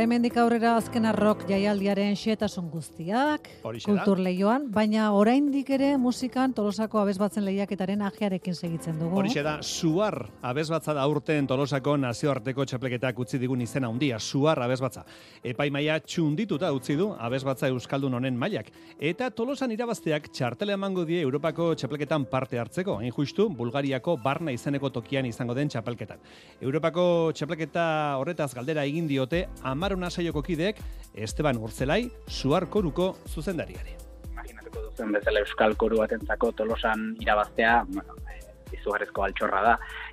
Hemendik aurrera azken arrok jaialdiaren xetasun guztiak, kultur leioan, baina oraindik ere musikan tolosako abezbatzen lehiaketaren ajearekin segitzen dugu. Horixe da, suar abezbatza da urten tolosako nazioarteko txapleketak utzi digun izena handia, suar abezbatza. Epaimaia txundituta utzi du abezbatza euskaldun honen mailak. Eta tolosan irabazteak txartela emango die Europako txapleketan parte hartzeko, hain justu, Bulgariako barna izeneko tokian izango den txapelketan. Europako txapleketa horretaz galdera egin diote, amarona saioko kideek, Esteban Urzelai, suar koruko zuzendariari. imaginatuko duzen bezala euskal koru batentzako tolosan irabaztea, bueno, eh, izugarrizko altxorra da.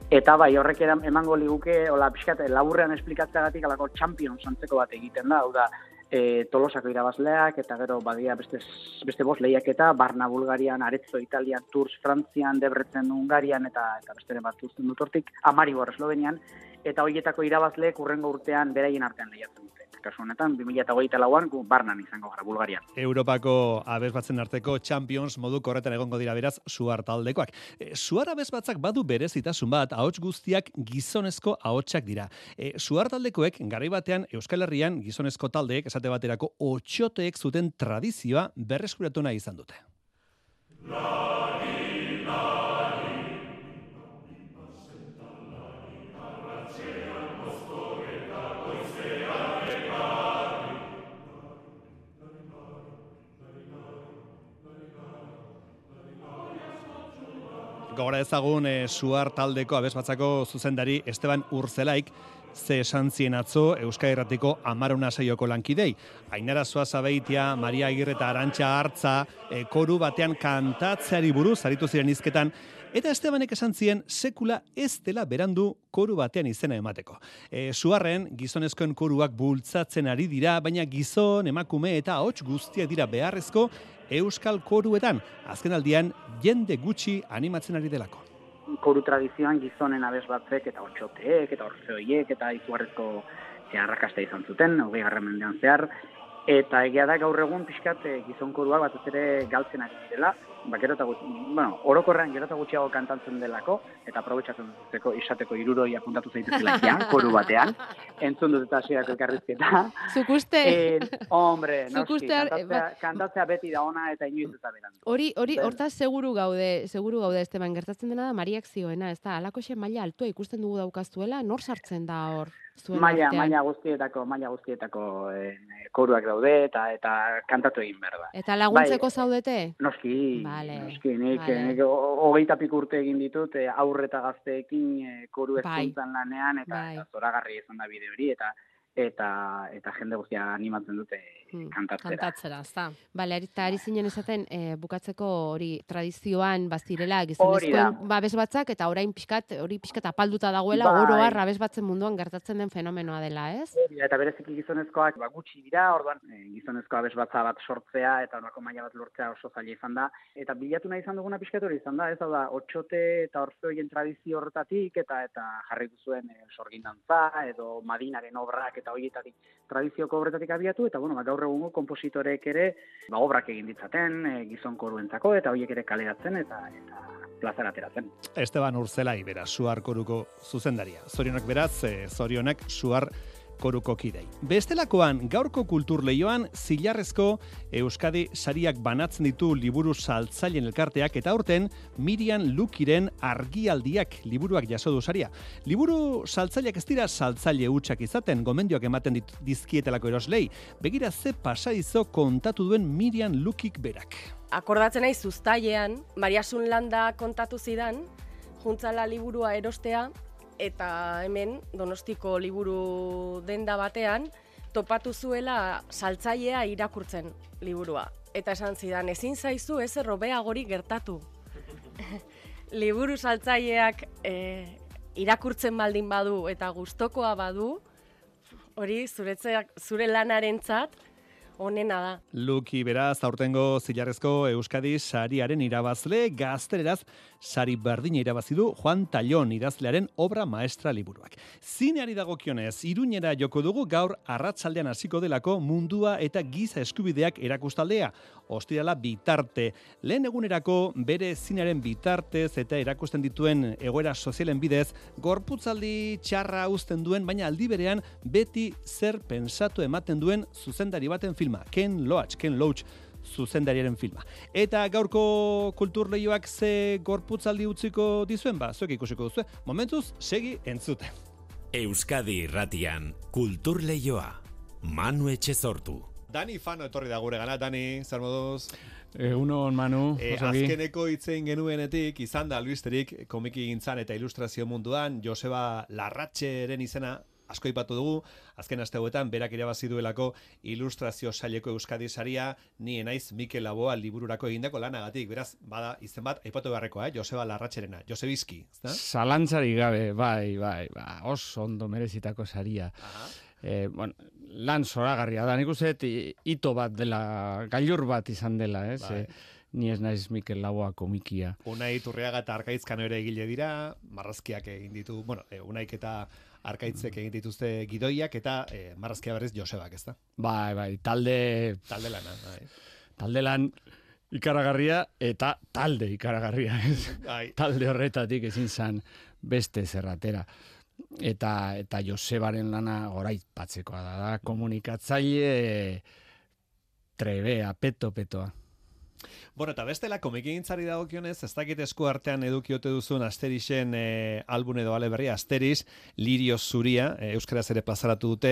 Eta bai, horrek emango liguke, hola, pixkat, laburrean esplikatzeagatik alako champions antzeko bat egiten da, hau da, e, tolosako irabazleak, eta gero badia beste, beste bost lehiaketa, Barna Bulgarian, Arezzo Italian, Tours Frantzian, Debretzen Hungarian, eta, eta beste bat uzten dut hortik, Amaribor Eslovenian, eta horietako irabazleek urrengo urtean beraien artean lehiatzen. Kasu honetan, 2008 lauan, gu Barnan izango gara, Bulgarian. Europako abezbatzen arteko Champions modu korretan egongo dira beraz suar taldekoak. E, suar abezbatzak badu berezitasun bat, ahots guztiak gizonezko ahotsak dira. E, suar taldekoek garai batean Euskal Herrian gizonezko taldeek esate baterako otxoteek zuten tradizioa berreskuratu nahi izan dute. Gora ezagun e, suar taldeko abezbatzako zuzendari Esteban Urzelaik ze esan zien atzo Euskal Herratiko amarona saioko lankidei. Ainara Zuazabeitia, Maria Agirre eta Arantxa Hartza e, koru batean kantatzeari buruz aritu ziren izketan, eta Estebanek esan zien sekula ez dela berandu koru batean izena emateko. E, suarren, gizonezkoen koruak bultzatzen ari dira, baina gizon, emakume eta ahots guztiak dira beharrezko Euskal koruetan, azken aldian jende gutxi animatzen ari delako. Koru tradizioan gizonen abez batzek eta otxoteek eta orfeoiek eta izugarrezko e, arrakasta izan zuten, hogei garren mendean zehar, eta egia da gaur egun pixkat e, gizon koruak batez ere galtzen ari direla, ba, gero eta gutxi, bueno, orokorrean gero eta gutxiago kantantzen delako, eta aprobetsatzen duteko izateko iruroi apuntatu zaitezela ja, koru batean, entzun dut eta hasierako elkarrizketa. Zuk uste, Eh, hombre, Zuk noski, kantatzea, ba- kantatzea beti da ona eta inoiz eta berandu. hori, hori, hortaz seguru gaude, seguru gaude Esteban, gertatzen dena da Mariak zioena, ez da, alakoxe maila altua ikusten dugu daukazuela, nor sartzen da hor? Zuen Maila, artean? maila guztietako, maila guztietako eh, koruak daude eta eta kantatu egin behar da. Eta laguntzeko Bai. zaudete? Noski, Vale, noski, nik, vale. nik ho- hogeita pik urte egin ditut, eh, aurre eta gazteekin eh, koru Bai. lanean, eta, Bai. eta zoragarri izan da bide hori, eta eta eta jende guztia animatzen dute Hmm, kantatzera. Kantatzera, ez da. Bale, eta ari zinen esaten, e, bukatzeko hori tradizioan bazirela gizonezkoen babes batzak, eta orain pixkat, hori pixkat apalduta dagoela, Bai. oro har abes batzen munduan gertatzen den fenomenoa dela, ez? Hori Eta bereziki gizonezkoak ba, gutxi dira, orduan eh, gizonezko abesbatza bat sortzea eta honako maila bat lortzea oso zaila izan da. Eta bilatu nahi izan duguna pixkat hori izan da, ez da, otxote eta orfeoien tradizio horretatik eta eta jarri zuen e, sorgindantza edo madinaren obrak eta horietatik tradizioko obretatik abiatu eta bueno, ba, gaur egungo kompositorek ere ba, obrak egin ditzaten e, gizon koruentzako eta horiek ere kaleratzen eta eta plazara ateratzen. Esteban Urzelai, beraz, suar koruko zuzendaria. Zorionak beraz, e, zorionak suar koruko kidei. Bestelakoan, gaurko kultur leioan, zilarrezko Euskadi sariak banatzen ditu liburu saltzailen elkarteak eta aurten Miriam Lukiren argialdiak liburuak jaso du saria. Liburu saltzaileak ez dira saltzaile hutsak izaten, gomendioak ematen dit, dizkietelako eroslei. Begira ze pasaizo kontatu duen Miriam Lukik berak. Akordatzen nahi zuztailean, Mariasun Landa kontatu zidan, juntzala liburua erostea, eta hemen, donostiko liburu denda batean, topatu zuela saltzailea irakurtzen liburua. Eta esan zidan, ezin zaizu ez errobeagori gertatu. liburu saltzaileak eh, irakurtzen baldin badu eta gustokoa badu, hori zuretzeak, zure lanarentzat onena da. Luki beraz, aurtengo zilarrezko Euskadi sariaren irabazle, gaztereraz sari berdina irabazi du Juan Tallon idazlearen obra maestra liburuak. Zineari dagokionez, iruñera joko dugu gaur arratsaldean hasiko delako mundua eta giza eskubideak erakustaldea. Ostirala bitarte, lehen egunerako bere zinearen bitartez eta erakusten dituen egoera sozialen bidez, gorputzaldi txarra uzten duen, baina aldi berean beti zer pensatu ematen duen zuzendari baten filma. Ken Loach, Ken Loach zuzendariaren filma. Eta gaurko kulturleioak ze gorputzaldi utziko dizuen, ba, zuek ikusiko duzu. Momentuz, segi entzuten. Euskadi irratian kultur leioa. Manu Etxezortu. Dani Fano etorri da gure gana, Dani, zer moduz? E, uno, Manu, E, azkeneko hitzein genuenetik, izan da albisterik komiki gintzan eta ilustrazio munduan, Joseba Larratxeren izena asko ipatu dugu, azken aste hauetan berak irabazi duelako ilustrazio saileko Euskadi saria, ni naiz Mikel Laboa libururako egindako lanagatik, beraz, bada izen bat aipatu beharrekoa, eh? Joseba Larratxerena, Josebizki, ezta? Zalantzari gabe, bai, bai, ba, oso ondo merezitako saria. Aha. E, bueno, lan zoragarria da, nik uste ito bat dela, gailur bat izan dela, ez? Bai. E, ni ez naiz Mikel Laboa komikia. Unai Turriaga eta Arkaizkano ere egile dira, marrazkiak egin ditu, bueno, e, Unaik eta Arkaitzek egin dituzte gidoiak eta e, marrazkia berriz Josebak, ezta? Bai, bai, talde, Talde lana, bai. talde lan ikaragarria eta talde ikaragarria, ez? Bai. talde horretatik ezin zan beste zerratera. Eta, eta Josebaren lana goraipatzekoa da, da komunikatzaile trebea, peto-petoa. Bueno, eta bestela komikintzari dagokionez, ez dakit esku artean edukiote duzun Asterixen e, album edo ale berria, Asteriz, Lirio Zuria, e, euskaraz ere plazaratu dute,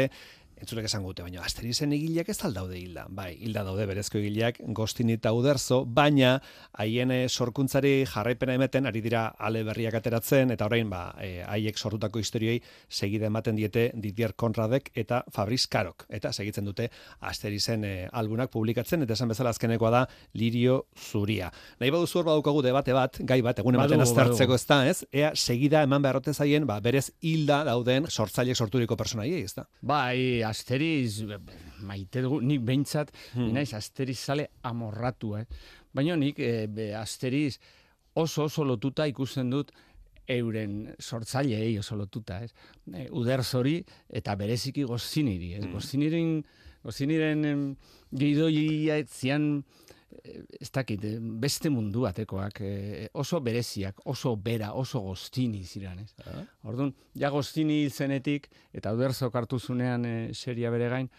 entzulek esan gute, baina Asterizen egileak ez daude hilda. Bai, hilda daude berezko egileak, Gostin eta Uderzo, baina haien e, sorkuntzari jarraipena emeten, ari dira ale berriak ateratzen, eta orain, ba, e, haiek sortutako historioi segide ematen diete Didier Konradek eta Fabriz Karok. Eta segitzen dute Asterizen e, albunak publikatzen, eta esan bezala azkenekoa da Lirio Zuria. Nahi baduzu hor badaukagu debate bat, gai bat, egun ematen Badugu, aztertzeko ez da, ez? Ea, segida eman beharrote zaien, ba, berez hilda dauden sortzaileek sorturiko personaiei, ez da? Bai, asteriz, maite dugu, nik behintzat, Hmm. naiz asteriz zale amorratu, eh? Baina nik e, be, asteriz oso oso lotuta ikusten dut euren sortzaileei oso lotuta, ez? E, uderzori eta bereziki goziniri, ez? Mm. Goziniren, goziniren em, gidoia zian eh, ez dakit, eh, beste mundu batekoak, eh, oso bereziak, oso bera, oso goztini ziren, ez? Orduan, ja goztini zenetik, eta uderzok hartu zunean e, seria bere gain,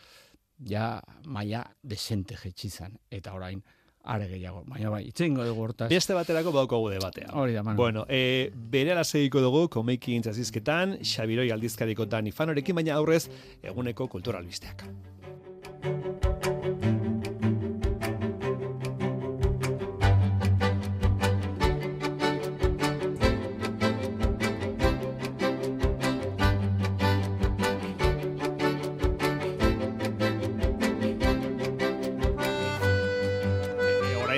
ja maia desente jetxi eta orain, are gehiago. Baina bai, itzengo dugu hortaz. Beste baterako badaukagu debatea. Hori da, Manu. Bueno, e, bere segiko dugu komeiki intzazizketan, Xabiroi aldizkariko Dani Fanorekin, baina aurrez eguneko kulturalbisteak.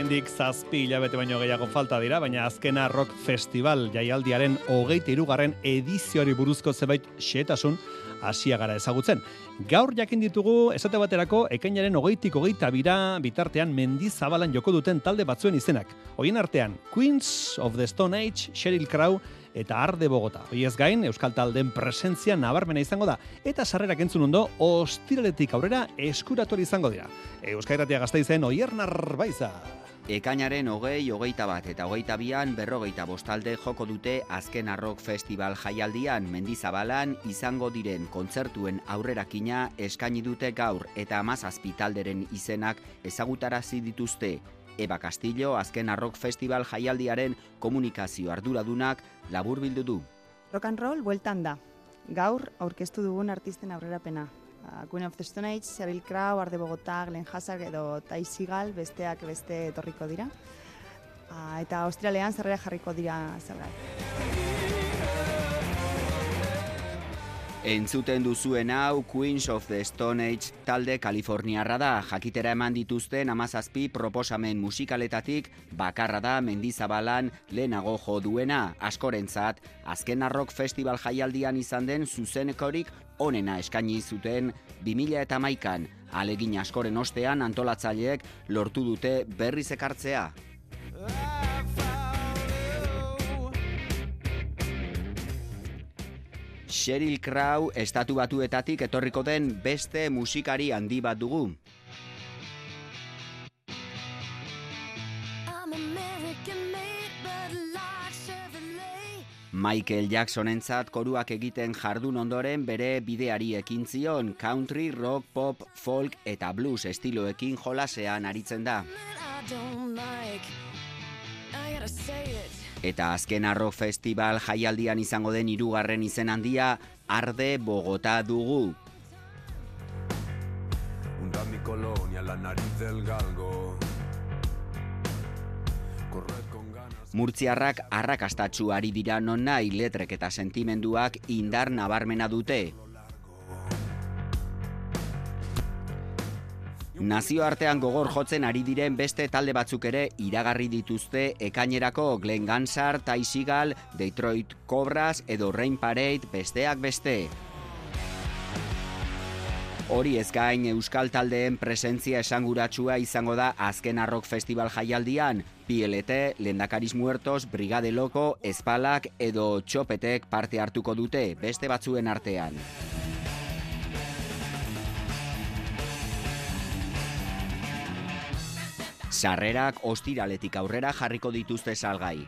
Oraindik zazpi hilabete baino gehiago falta dira, baina azkena rock festival jaialdiaren hogeita irugarren edizioari buruzko zebait xetasun hasia gara ezagutzen. Gaur jakin ditugu, esate baterako, ekainaren hogeitik hogeita bira bitartean mendizabalan joko duten talde batzuen izenak. Hoien artean, Queens of the Stone Age, Sheryl Crow, eta Arde Bogota. Hoiez gain, Euskal Taldeen presentzia nabarmena izango da, eta sarrerak entzun ondo, ostiraletik aurrera eskuratu izango dira. Euskal Irratia gazteizen, oier narbaiza. Ekainaren hogei, hogeita bat eta hogeita bian berrogeita bostalde joko dute azken arrok festival jaialdian mendizabalan izango diren kontzertuen aurrerakina eskaini dute gaur eta amazazpi talderen izenak ezagutarazi dituzte. Eba Castillo azken arrok festival jaialdiaren komunikazio arduradunak laburbildu du. Rock and roll bueltan da. Gaur aurkeztu dugun artisten aurrerapena. Uh, Queen of the Stone Age, Sheryl Crow, Arde Bogota, Glenn Hazard edo Ty Seagal besteak beste etorriko dira. Uh, eta Australian zerrera jarriko dira zerrak. Entzuten duzuen hau Queens of the Stone Age talde Kaliforniarra da, jakitera eman dituzten amazazpi proposamen musikaletatik bakarra da mendizabalan lehenago jo duena, askorentzat, azken arrok festival jaialdian izan den zuzenekorik onena eskaini zuten 2000 eta maikan, Alegin askoren ostean antolatzaileek lortu dute berriz ekartzea. Sheryl Crow estatu batuetatik etorriko den beste musikari handi bat dugu. Michael Jacksonentzat koruak egiten jardun ondoren bere bideari ekin zion country, rock, pop, folk eta blues estiloekin jolasean aritzen da. Eta azken arro festival jaialdian izango den hirugarren izen handia Arde Bogota dugu. Hunda mi colonia la nariz del galgo Murtziarrak arrakastatxu ari dira non nahi letrek eta sentimenduak indar nabarmena dute. Nazioartean gogor jotzen ari diren beste talde batzuk ere iragarri dituzte ekainerako Glen Gansar, Ty Seagal, Detroit Cobras edo Rain Parade besteak beste. Hori ez gain Euskal Taldeen presentzia esanguratsua izango da azken arrok festival jaialdian, PLT, Lendakariz Muertos, Brigade Loko, Espalak edo Txopetek parte hartuko dute, beste batzuen artean. Sarrerak ostiraletik aurrera jarriko dituzte salgai.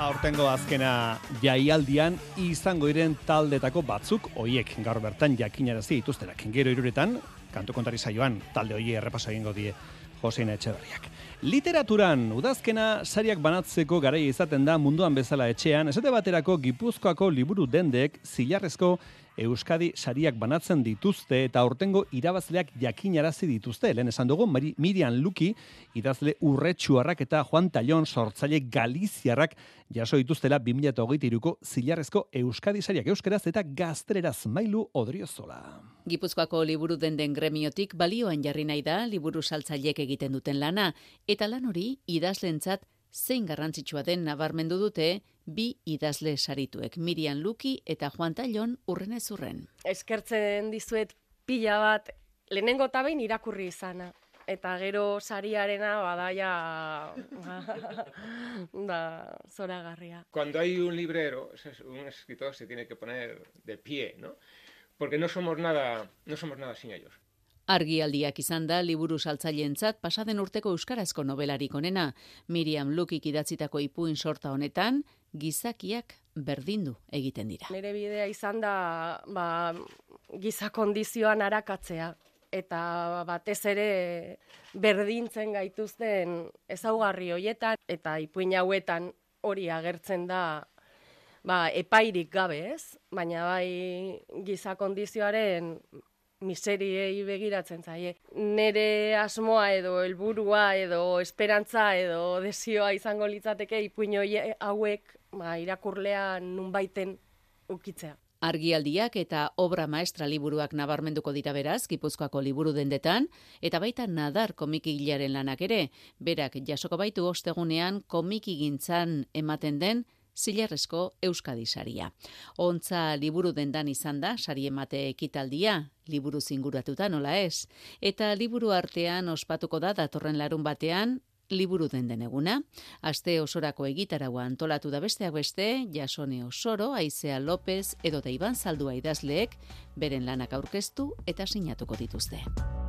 aurtengo azkena jaialdian izango iren taldetako batzuk hoiek gaur bertan jakinarazi dituztenak. Gero iruretan, kantu kontari saioan, talde hoie errepaso egingo die Joseina Etxeberriak. Literaturan, udazkena sariak banatzeko garaia izaten da munduan bezala etxean, esate baterako Gipuzkoako liburu dendek zilarrezko Euskadi sariak banatzen dituzte eta aurtengo irabazleak jakinarazi dituzte. Lehen esan dugu, Miriam Luki, idazle urretxuarrak eta Juan Tallon sortzaile Galiziarrak jaso dituztela 2008-ko zilarrezko Euskadi sariak euskaraz eta gaztreraz mailu odriozola. Gipuzkoako liburu den den gremiotik balioan jarri nahi da liburu saltzaileek egiten duten lana eta lan hori idazlentzat zein garrantzitsua den nabarmendu dute bi idazle sarituek, Miriam Luki eta Juan Tallon urren ez urren. Eskertzen dizuet pila bat, lehenengo eta behin irakurri izana. Eta gero sariarena badaia da zoragarria. Cuando hay un librero, un escritor se tiene que poner de pie, ¿no? Porque no somos nada, no somos nada sin ellos. Argialdiak izan da liburu saltzaileentzat pasaden urteko euskarazko nobelarik onena. Miriam Lukik idatzitako ipuin sorta honetan, gizakiak berdindu egiten dira. Nere bidea izan da ba, giza kondizioan arakatzea eta batez ere berdintzen gaituzten ezaugarri hoietan eta ipuin hauetan hori agertzen da ba, epairik gabe ez, baina bai giza kondizioaren miseriei begiratzen zaie. Nere asmoa edo helburua edo esperantza edo desioa izango litzateke ipuin hauek ba, irakurlean nunbaiten ukitzea. Argialdiak eta obra maestra liburuak nabarmenduko dira beraz, Gipuzkoako liburu dendetan, eta baita nadar komikigilaren lanak ere, berak jasoko baitu ostegunean komikigintzan ematen den zilarrezko Euskadi saria. Ontza liburu dendan izan da, sari emate ekitaldia, liburu zinguratuta nola ez. Eta liburu artean ospatuko da datorren larun batean, liburu den deneguna. Aste osorako egitaragua antolatu da besteak beste, Jasone Osoro, Aizea López edo Iban Zaldua idazleek, beren lanak aurkeztu eta sinatuko dituzte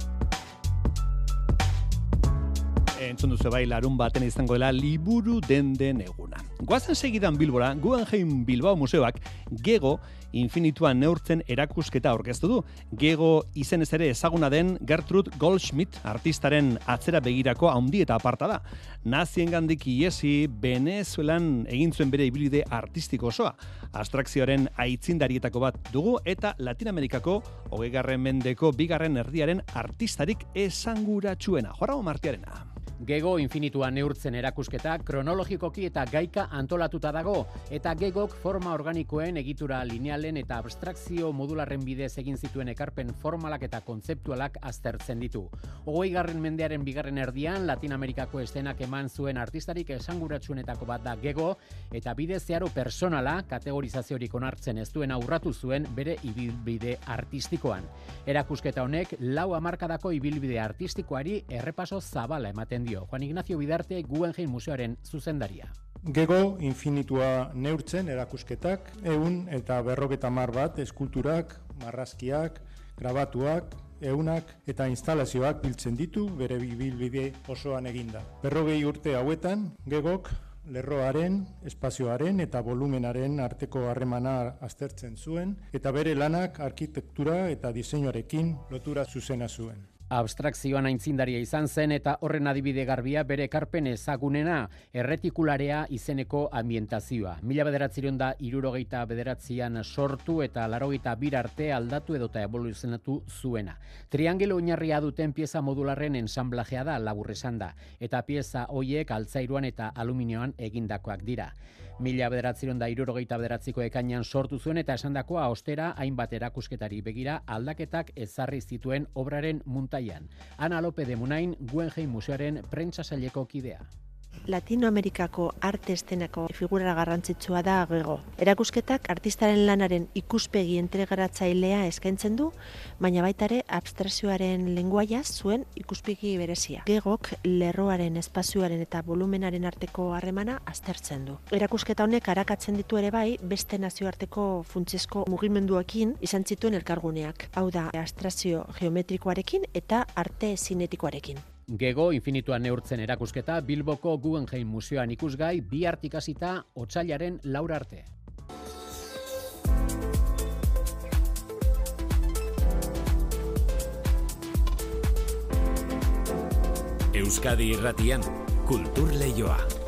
entzun duzu bai larun baten izango dela liburu den den eguna. Guazen segidan Bilbora, Guggenheim Bilbao Museoak Gego infinituan neurtzen erakusketa aurkeztu du. Gego izen ez ere ezaguna den Gertrude Goldschmidt artistaren atzera begirako handi eta aparta da. Nazien gandik iesi Venezuelan egin zuen bere ibilide artistiko osoa. Astrakzioaren aitzindarietako bat dugu eta Latinamerikako hogei mendeko bigarren erdiaren artistarik esanguratsuena. Jorago martiarena. Gego infinitua neurtzen erakusketa kronologikoki eta gaika antolatuta dago, eta gegok forma organikoen egitura linealen eta abstrakzio modularren bidez egin zituen ekarpen formalak eta kontzeptualak aztertzen ditu. Ogoi garren mendearen bigarren erdian, Latin Amerikako estenak eman zuen artistarik esanguratsuenetako bat da gego, eta bide zeharo personala kategorizaziorik onartzen ez duen aurratu zuen bere ibilbide artistikoan. Erakusketa honek, lau amarkadako ibilbide artistikoari errepaso zabala ematen dio Juan Ignacio Bidarte Guggenheim Museoaren zuzendaria. Gego infinitua neurtzen erakusketak, egun eta berroketa mar bat eskulturak, marrazkiak, grabatuak, eunak eta instalazioak biltzen ditu bere bilbide osoan eginda. Berrogei urte hauetan, gegok lerroaren, espazioaren eta volumenaren arteko harremana aztertzen zuen eta bere lanak arkitektura eta diseinuarekin lotura zuzena zuen abstrakzioan aintzindaria izan zen eta horren adibide garbia bere ekarpen ezagunena erretikularea izeneko ambientazioa. Mila bederatziron da irurogeita bederatzian sortu eta larogeita bir arte aldatu edota evoluzionatu zuena. Triangelo oinarria duten pieza modularren ensamblajea da laburresan da eta pieza hoiek altzairuan eta aluminioan egindakoak dira. Mila bederatziron da irurogeita bederatziko ekainan sortu zuen eta esandakoa ostera hainbat erakusketari begira aldaketak ezarri zituen obraren muntaian. Ana Lope de Munain, Guggenheim Museoaren prentsa kidea. Latinoamerikako arte estenako figura garrantzitsua da gego. Erakusketak artistaren lanaren ikuspegi entregaratzailea eskaintzen du, baina baita ere abstrazioaren lenguaia zuen ikuspegi berezia. Gegok lerroaren espazioaren eta volumenaren arteko harremana aztertzen du. Erakusketa honek arakatzen ditu ere bai beste nazioarteko funtsezko mugimenduekin izan zituen elkarguneak. Hau da abstrazio geometrikoarekin eta arte zinetikoarekin. Gego infinitua neurtzen erakusketa Bilboko Guggenheim Museoan ikusgai bi artikazita otsailaren laura arte. Euskadi Irratian, Kultur Leioa.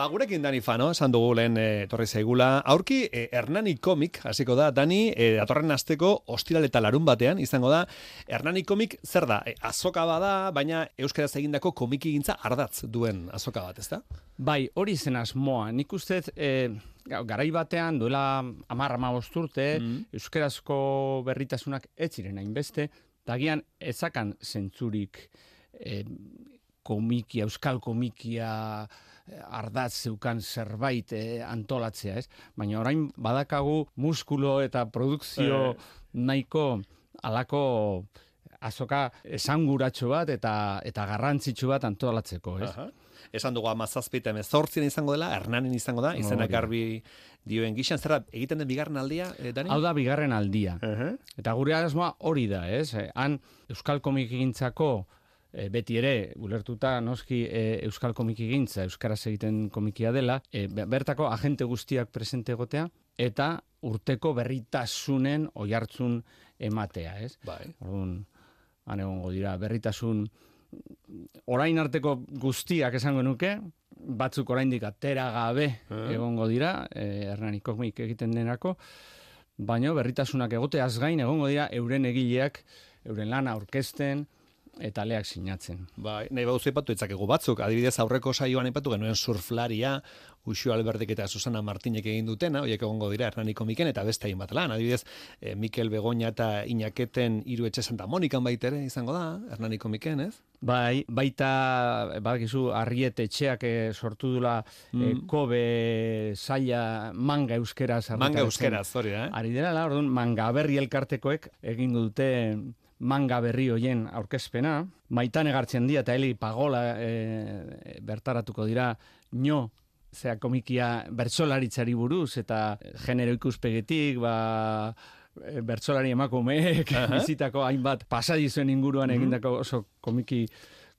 Ba, gurekin Dani Fano, esan dugu lehen e, torri zaigula. Aurki, e, Hernani Komik, hasiko da, Dani, e, datorren asteko ostiral eta larun batean, izango da, Hernani Komik zer da? E, azoka bada, baina euskaraz egindako komiki gintza ardatz duen azoka bat, ezta? Bai, hori zen asmoa. Nik uste, e, garai batean, duela amarra ma bosturte, mm. euskarazko berritasunak ez ziren hainbeste, tagian ezakan zentzurik e, komikia, euskal komikia, ardaz zeukan zerbait eh, antolatzea, ez? Baina orain badakagu muskulo eta produkzio eh. nahiko alako azoka esanguratxo bat eta eta garrantzitsu bat antolatzeko, ez? Aha. Esan dugu amazazpita emezortzien izango dela, hernanen izango da, izenak garbi dioen gixan, zerra egiten den bigarren aldia, eh, Dani? Hau da bigarren aldia. Eta gure asmoa hori da, ez? Han Euskal Komik egintzako e, beti ere, ulertuta noski e, Euskal komiki gintza, Euskaraz egiten komikia dela, e, bertako agente guztiak presente egotea, eta urteko berritasunen oihartzun ematea, ez? Bai. Orduan, han egongo dira, berritasun orain arteko guztiak esango nuke, batzuk oraindik atera gabe egongo dira, e, Hernani komik egiten denako, baina berritasunak egoteaz gain egongo dira euren egileak, euren lana orkesten, eta leak sinatzen. Bai, nahi bauzu ipatu itzakegu batzuk, adibidez aurreko saioan ipatu genuen surflaria, Uxu Albertek eta Susana Martinek egin dutena, hoiek egongo dira Hernani Komiken eta beste hain bat lan. Adibidez, eh, Mikel Begoña eta Iñaketen hiru etxe Santa Monikan baitere izango da, Hernani Komiken, ez? Bai, baita, badakizu, arriet etxeak eh, sortu dula eh, mm. kobe saia manga euskera. Manga euskera, zori, eh? Ari dira, la, orduan, manga berri elkartekoek egin dute manga berri hoien aurkezpena, maitan egartzen dira eta heli pagola e, bertaratuko dira nio zea komikia bertsolaritzari buruz eta genero ikuspegetik, ba, e, bertsolari emakumeek uh bizitako hainbat pasadizuen inguruan egindako oso komiki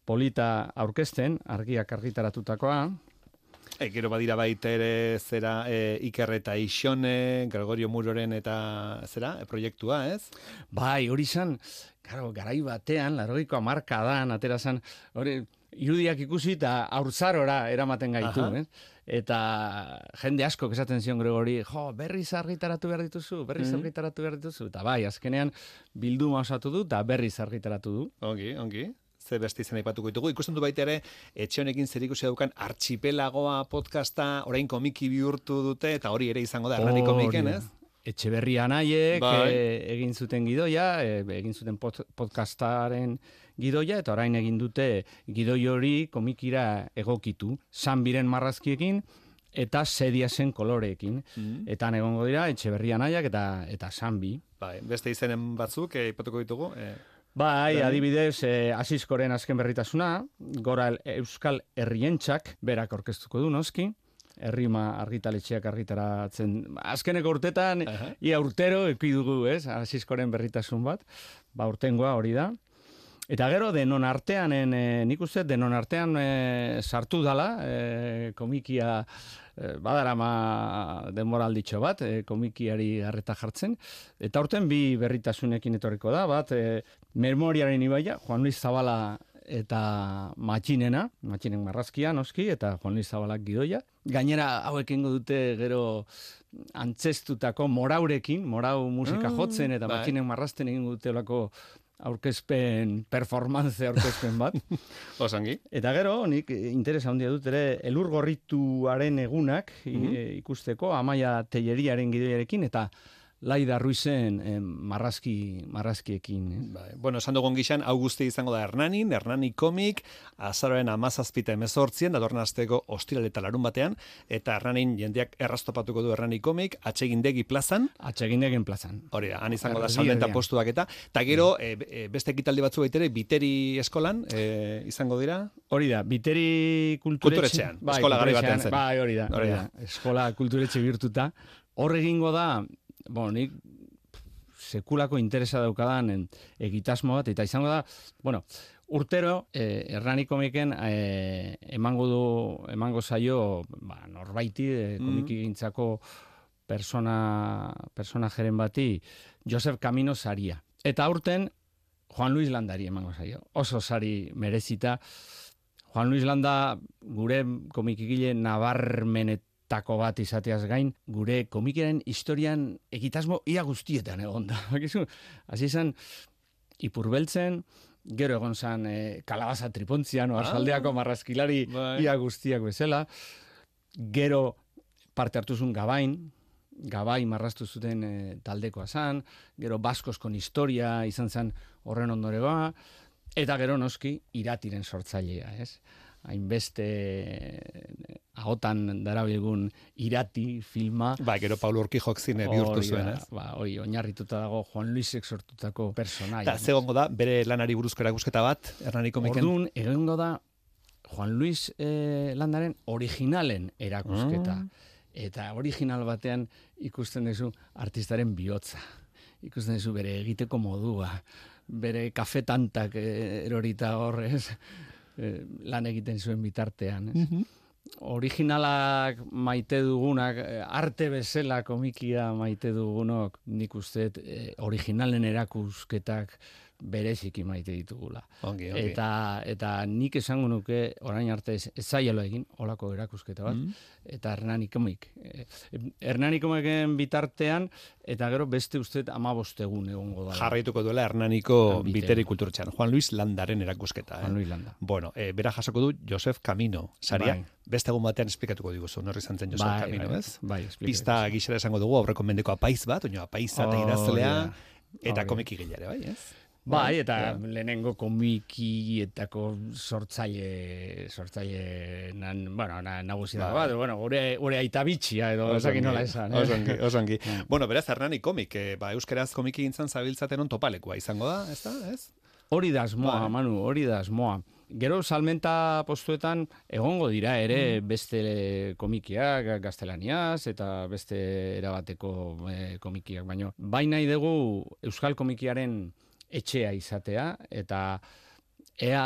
polita aurkezten, argiak argitaratutakoa, E, gero badira baita ere zera e, Iker eta Ixone, Gregorio Muroren eta zera, e, proiektua, ez? Bai, hori zan, Claro, garai batean, larogeiko amarka dan, atera zan, hori, irudiak ikusi eta aurzarora eramaten gaitu, eh? Eta jende asko esaten zion Gregori, jo, berriz argitaratu behar dituzu, berriz mm argitaratu behar dituzu. Eta bai, azkenean bilduma osatu du eta berriz argitaratu du. Ongi, ongi. Ze beste izan aipatuko ditugu. Ikusten du baita ere, etxe honekin zer ikusi daukan archipelagoa podcasta, orain komiki bihurtu dute, eta hori ere izango da, Hernani komiken, ez? Etxeberria naiek Bai. eh, egin zuten gidoia, eh, egin zuten pod- podcastaren gidoia, eta orain egin dute gidoi hori komikira egokitu. Sanbiren marrazkiekin, eta sediasen koloreekin. Mhm. Eta egongo dira, etxeberria nahiak eta eta sanbi. Bai, beste izenen batzuk, eh, aipatuko ditugu. Eh, Bai, adibidez, eh, asiskoren azken berritasuna, gora Euskal Herrientzak, berak orkestuko du noski, herrima argitaletxeak argitaratzen, azkeneko urtetan, ia urtero eki dugu, ez, asiskoren berritasun bat, ba urtengoa hori da. Eta gero, denon artean, en, eh, nik uste, denon artean eh, sartu dala, eh, komikia, badarama denboralditxo bat, eh, komikiari harreta jartzen. Eta urten bi berritasunekin etorriko da, bat, eh, memoriaren ibaia, Juan Luis Zabala eta matxinena, matxinen marrazkia noski, eta Juan Luis Zabalak gidoia. Gainera, hauek ingo dute gero antzestutako moraurekin, morau musika Ah, jotzen, eta bai. matxinen marrazten egin dutelako aurkezpen, performance aurkezpen bat. Osangi. Eta gero, nik interesa handia dut ere, elur gorrituaren egunak Mhm. eh, ikusteko, amaia telleriaren gidoiarekin, eta Laida Ruizen eh, marrazki, marrazkiekin. Eh? Bai, bueno, esan dugun gixan, auguste izango da Hernanin, Hernani komik, azaroen amazazpita emezortzien, datorren asteko ostiral eta larun batean, eta Hernanin jendeak errastopatuko du Hernani komik, atsegindegi plazan. Atsegindegi plazan. Hori da, han izango da salmenta postuak eta, eta gero, e, e, beste ekitaldi batzu baitere, biteri eskolan, e, izango dira? Hori da, biteri kulturetxe. Kulturetxean, eskola garri batean zen. Bai, hori da, hori Hori da. Eskola kulturetxe bihurtuta. Hor egingo da, bueno, nik sekulako interesa daukadan en, egitasmo bat, eta izango da, bueno, urtero, eh, Hernani komiken eh, emango du, emango zaio, ba, norbaiti, eh, Mm. komiki gintzako persona, personajeren bati, Josep Camino saria. Eta aurten, Juan Luis Landari emango zaio. Oso sari merezita. Juan Luis Landa gure komikigile nabarmenetako bat izateaz gain, gure komikiaren historian egitasmo ia guztietan egon da. Bakizu, hasi zen, ipurbeltzen, gero egon zen e, kalabaza tripontzian, Ah. oarsaldeako marrazkilari Bai. ia guztiak bezala, gero parte hartu zuen gabain, gabai marraztu zuten e, taldekoa zan, gero baskoskon historia izan zen horren ondoregoa, eta gero noski iratiren sortzailea, ez? Hainbeste eh, ahotan darabilgun irati filma. Ba, gero Paulo Urquijok zine bihurtu zuen, ez? Ba, hori, oinarrituta dago Juan Luisek sortutako personaia. Eta zegongo da, bere lanari buruzko erakusketa bat, Hernani komiken? Orduan, egongo da Juan Luis eh, Landaren originalen erakusketa. Mm. Eta original batean ikusten duzu artistaren bihotza. Ikusten duzu bere egiteko modua, bere kafetantak eh, erorita horrez, eh, lan egiten zuen bitartean. Ez? Mhm. Originalak maite dugunak, eh, arte bezala komikia maite dugunok, nik uste eh, originalen erakusketak bereziki maite ditugula. Ongi, ongi. Eta, eta nik esango nuke orain arte ez, ez zaielo egin, olako erakusketa bat, Mm. eta Hernani komik. Eh, Hernani komiken bitartean, eta gero beste uste amabostegun egongo da. Jarraituko duela Hernaniko Biteri. kulturtxan. Juan Luis Landaren erakusketa. Juan eh? Luis Landa. Bueno, eh, bera jasoko du Josef Camino, saria. Bai. Beste egun batean esplikatuko diguzu, norri izan zen Josef Bai, Camino, bai, ez? bai, Pista gixera esango dugu, aurreko mendeko apaiz bat, oino apaiza eta Hori idazlea, da. eta Hori. komiki gilare, bai, ez? Bai, eta Ja. lehenengo komikietako sortzaile, sortzaile, nan, bueno, na, nagusi da, Bai. bat, bueno, gure, gure aita bitxia, edo, esakin nola esan. eh? Oso ongi, oso ongi. Ja. Bueno, beraz, Hernani komik, eh, ba, euskeraz komiki gintzan zabiltzaten on topalekoa izango da, ez da, ez? Hori da asmoa, Bai. Manu, hori da asmoa. Gero salmenta postuetan egongo dira ere beste komikiak gaztelaniaz eta beste erabateko eh, komikiak, baino bai nahi dugu euskal komikiaren etxea izatea eta ea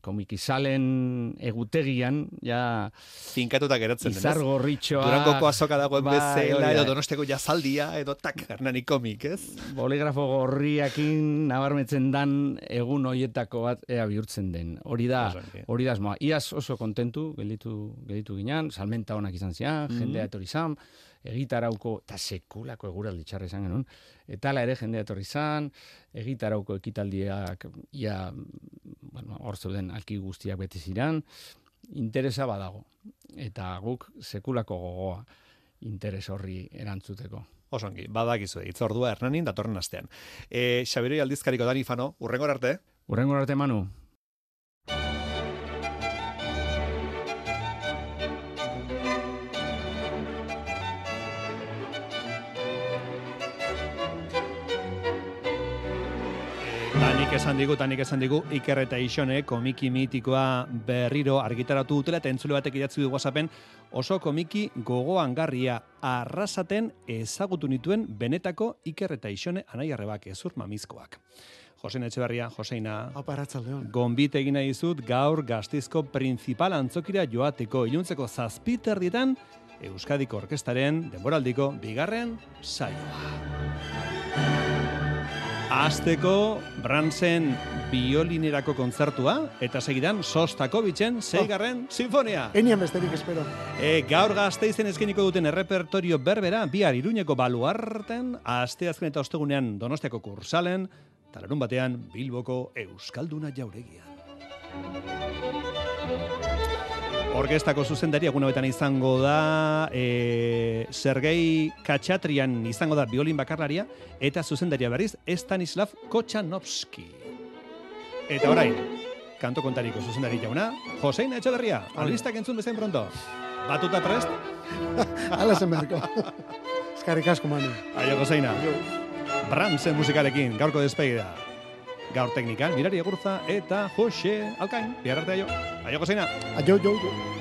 komikizalen egutegian ja Finkatuta geratzen denez. izar gorritxoa Durangoko azoka dagoen Bai, bezala, edo donosteko jazaldia, edo tak, Hernani komik, ez? boligrafo gorriakin nabarmetzen dan egun hoietako bat ea bihurtzen den. Hori da, hori da asmoa. Iaz oso kontentu gelditu gelditu ginean, salmenta onak izan zian, Mhm. jendea etorri zan, egitarauko eta sekulako eguraldi txarra izan genuen. Eta hala ere jendea etorri zan, egitarauko ekitaldiak ia bueno, hor zeuden alki guztiak bete ziran, interesa badago. Eta guk sekulako gogoa interes horri erantzuteko. Osongi, badakizu, itzordua Hernanin datorren astean. E, Xabiroi aldizkariko Dani Fano, urrengor arte. Urrengor arte, Manu. Tanik esan digu, tanik esan digu, Iker eta Ixone komiki mitikoa berriro argitaratu dutela, eta entzule batek idatzi du WhatsAppen, oso komiki gogoan garria arrasaten ezagutu nituen benetako Iker eta Ixone anai arrebak ezur mamizkoak. Josein Etxeberria, Joseina, gonbit egin nahi dizut gaur gaztizko principal antzokira joateko iluntzeko zazpiterdietan Euskadiko Orkestaren denboraldiko bigarren saioa. Azteko Brandsen biolinerako kontzertua eta segidan Sostakovitzen seigarren sinfonia. Enian besterik espero. E, gaur gazteizen eskeniko duten errepertorio berbera, bihar iruñeko baluarten, aste azken eta ostegunean donostiako kursalen, talarun batean Bilboko Euskalduna jauregian. Orkestako zuzendari egun hauetan izango da e, Sergei Katxatrian izango da biolin bakarlaria eta zuzendaria berriz Stanislav Kotxanovski. Eta orain, kanto kontariko zuzendari jauna, Josein Etxeberria, albistak entzun bezain pronto. Batuta prest? Hala zen beharko. Eskarrik asko, Manu. Aio, Joseina. Brandsen musikarekin, gaurko despegida. Gaur teknikan, mirari egurza eta Jose Alkain. Biar arte aio. Aio, Joseina. Aio, jo, jo.